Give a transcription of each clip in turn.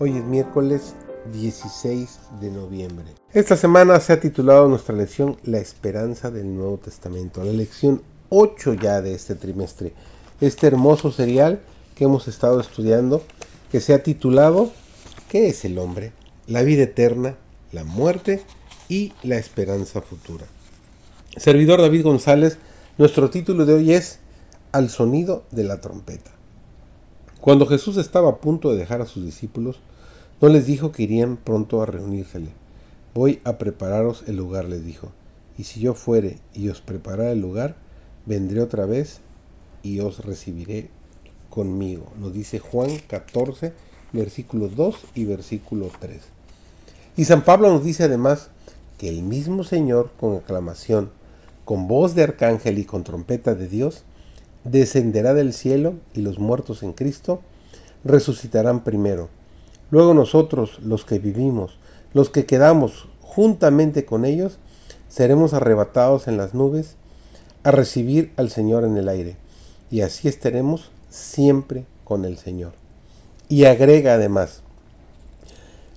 Hoy es miércoles 16 de noviembre. Esta semana se ha titulado nuestra lección La esperanza del Nuevo Testamento, la lección 8 ya de este trimestre. Este hermoso serial que hemos estado estudiando, que se ha titulado ¿Qué es el hombre? La vida eterna, la muerte y la esperanza futura. Servidor David González, nuestro título de hoy es Al sonido de la trompeta. Cuando Jesús estaba a punto de dejar a sus discípulos, no les dijo que irían pronto a reunírsele. Voy a prepararos el lugar, les dijo. Y si yo fuere y os preparara el lugar, vendré otra vez y os recibiré conmigo. Nos dice Juan 14, versículos 2 y versículo 3. Y San Pablo nos dice además que el mismo Señor, con aclamación, con voz de arcángel y con trompeta de Dios, descenderá del cielo y los muertos en Cristo resucitarán primero. Luego nosotros, los que vivimos, los que quedamos juntamente con ellos, seremos arrebatados en las nubes a recibir al Señor en el aire, y así estaremos siempre con el Señor. Y agrega además,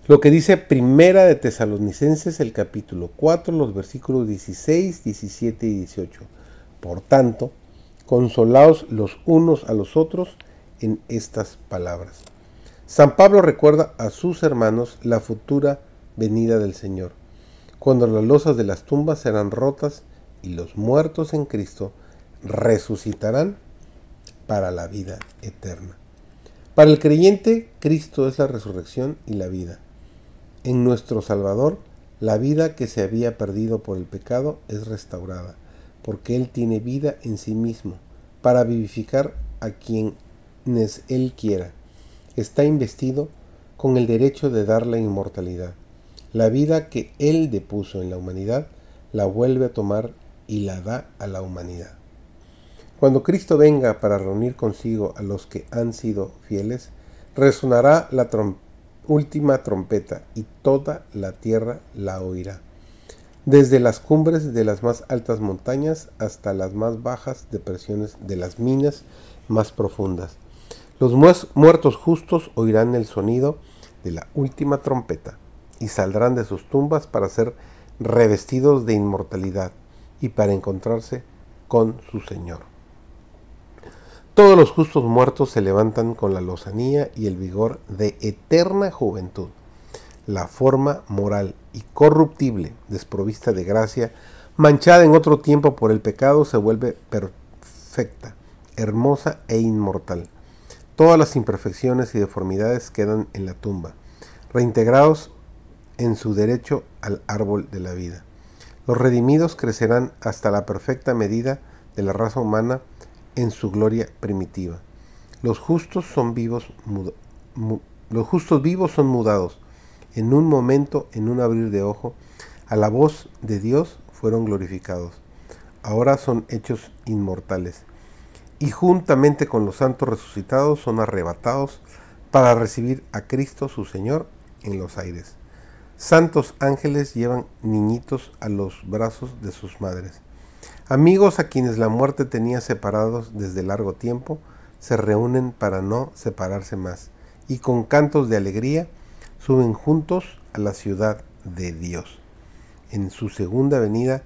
lo que dice Primera de Tesalonicenses, el capítulo 4, los versículos 16, 17 y 18. Por tanto, consolaos los unos a los otros en estas palabras. San Pablo recuerda a sus hermanos la futura venida del Señor, cuando las losas de las tumbas serán rotas y los muertos en Cristo resucitarán para la vida eterna. Para el creyente, Cristo es la resurrección y la vida. En nuestro Salvador, la vida que se había perdido por el pecado es restaurada porque Él tiene vida en sí mismo, para vivificar a quienes Él quiera. Está investido con el derecho de dar la inmortalidad. La vida que Él depuso en la humanidad la vuelve a tomar y la da a la humanidad. Cuando Cristo venga para reunir consigo a los que han sido fieles, resonará la última trompeta y toda la tierra la oirá desde las cumbres de las más altas montañas hasta las más bajas depresiones de las minas más profundas. Los muertos justos oirán el sonido de la última trompeta y saldrán de sus tumbas para ser revestidos de inmortalidad y para encontrarse con su Señor. Todos los justos muertos se levantan con la lozanía y el vigor de eterna juventud la forma moral y corruptible, desprovista de gracia, manchada en otro tiempo por el pecado, se vuelve perfecta, hermosa e inmortal. Todas las imperfecciones y deformidades quedan en la tumba, reintegrados en su derecho al árbol de la vida. Los redimidos crecerán hasta la perfecta medida de la raza humana en su gloria primitiva. Los justos son vivos, los justos vivos son mudados, en un momento, en un abrir de ojo, a la voz de Dios fueron glorificados. Ahora son hechos inmortales. Y juntamente con los santos resucitados son arrebatados para recibir a Cristo su Señor en los aires. Santos ángeles llevan niñitos a los brazos de sus madres. Amigos a quienes la muerte tenía separados desde largo tiempo, se reúnen para no separarse más, y con cantos de alegría suben juntos a la ciudad de Dios. En su segunda venida,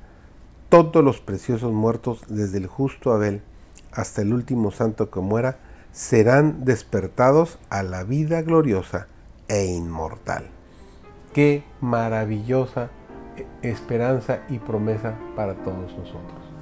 todos los preciosos muertos, desde el justo Abel hasta el último santo que muera, serán despertados a la vida gloriosa e inmortal. Qué maravillosa esperanza y promesa para todos nosotros.